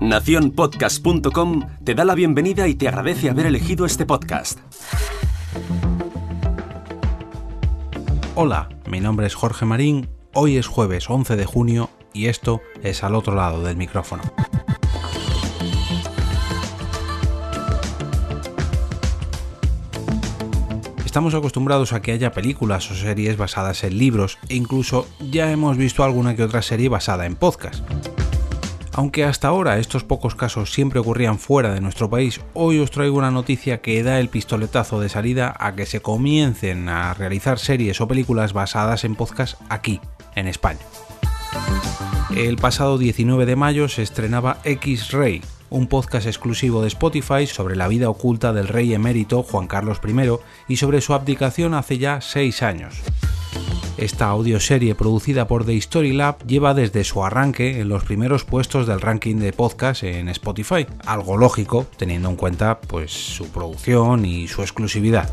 Naciónpodcast.com te da la bienvenida y te agradece haber elegido este podcast. Hola, mi nombre es Jorge Marín, hoy es jueves 11 de junio y esto es al otro lado del micrófono. Estamos acostumbrados a que haya películas o series basadas en libros e incluso ya hemos visto alguna que otra serie basada en podcast. Aunque hasta ahora estos pocos casos siempre ocurrían fuera de nuestro país, hoy os traigo una noticia que da el pistoletazo de salida a que se comiencen a realizar series o películas basadas en podcast aquí, en España. El pasado 19 de mayo se estrenaba X-Ray, un podcast exclusivo de Spotify sobre la vida oculta del rey emérito Juan Carlos I y sobre su abdicación hace ya seis años. Esta audioserie producida por The Story Lab lleva desde su arranque en los primeros puestos del ranking de podcast en Spotify, algo lógico teniendo en cuenta pues su producción y su exclusividad.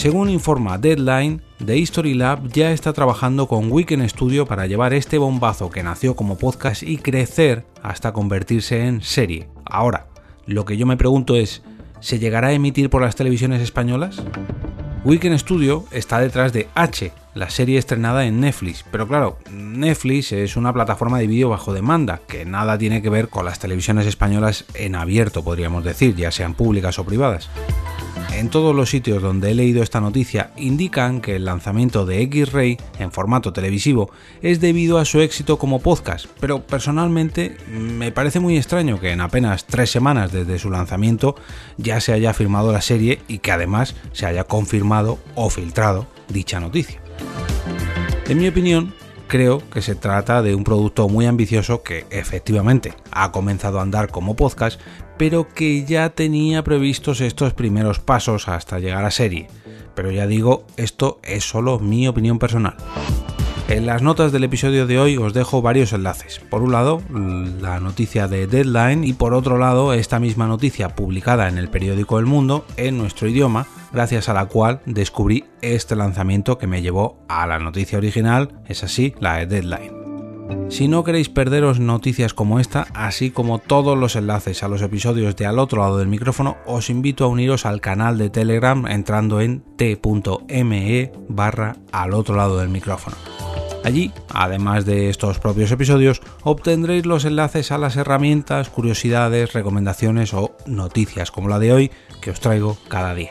Según informa Deadline, The History Lab ya está trabajando con Weekend Studio para llevar este bombazo que nació como podcast y crecer hasta convertirse en serie. Ahora, lo que yo me pregunto es, ¿se llegará a emitir por las televisiones españolas? Weekend Studio está detrás de H, la serie estrenada en Netflix, pero claro, Netflix es una plataforma de vídeo bajo demanda, que nada tiene que ver con las televisiones españolas en abierto, podríamos decir, ya sean públicas o privadas. En todos los sitios donde he leído esta noticia indican que el lanzamiento de X-Ray en formato televisivo es debido a su éxito como podcast, pero personalmente me parece muy extraño que en apenas tres semanas desde su lanzamiento ya se haya firmado la serie y que además se haya confirmado o filtrado dicha noticia. En mi opinión, creo que se trata de un producto muy ambicioso que efectivamente ha comenzado a andar como podcast, pero que ya tenía previstos estos primeros pasos hasta llegar a serie. Pero ya digo, esto es solo mi opinión personal. En las notas del episodio de hoy os dejo varios enlaces. Por un lado, la noticia de Deadline y por otro lado, esta misma noticia publicada en el periódico El Mundo en nuestro idioma, gracias a la cual descubrí este lanzamiento que me llevó a la noticia original, es así, la de Deadline. Si no queréis perderos noticias como esta, así como todos los enlaces a los episodios de al otro lado del micrófono, os invito a uniros al canal de Telegram entrando en t.me barra al otro lado del micrófono. Allí, además de estos propios episodios, obtendréis los enlaces a las herramientas, curiosidades, recomendaciones o noticias como la de hoy que os traigo cada día.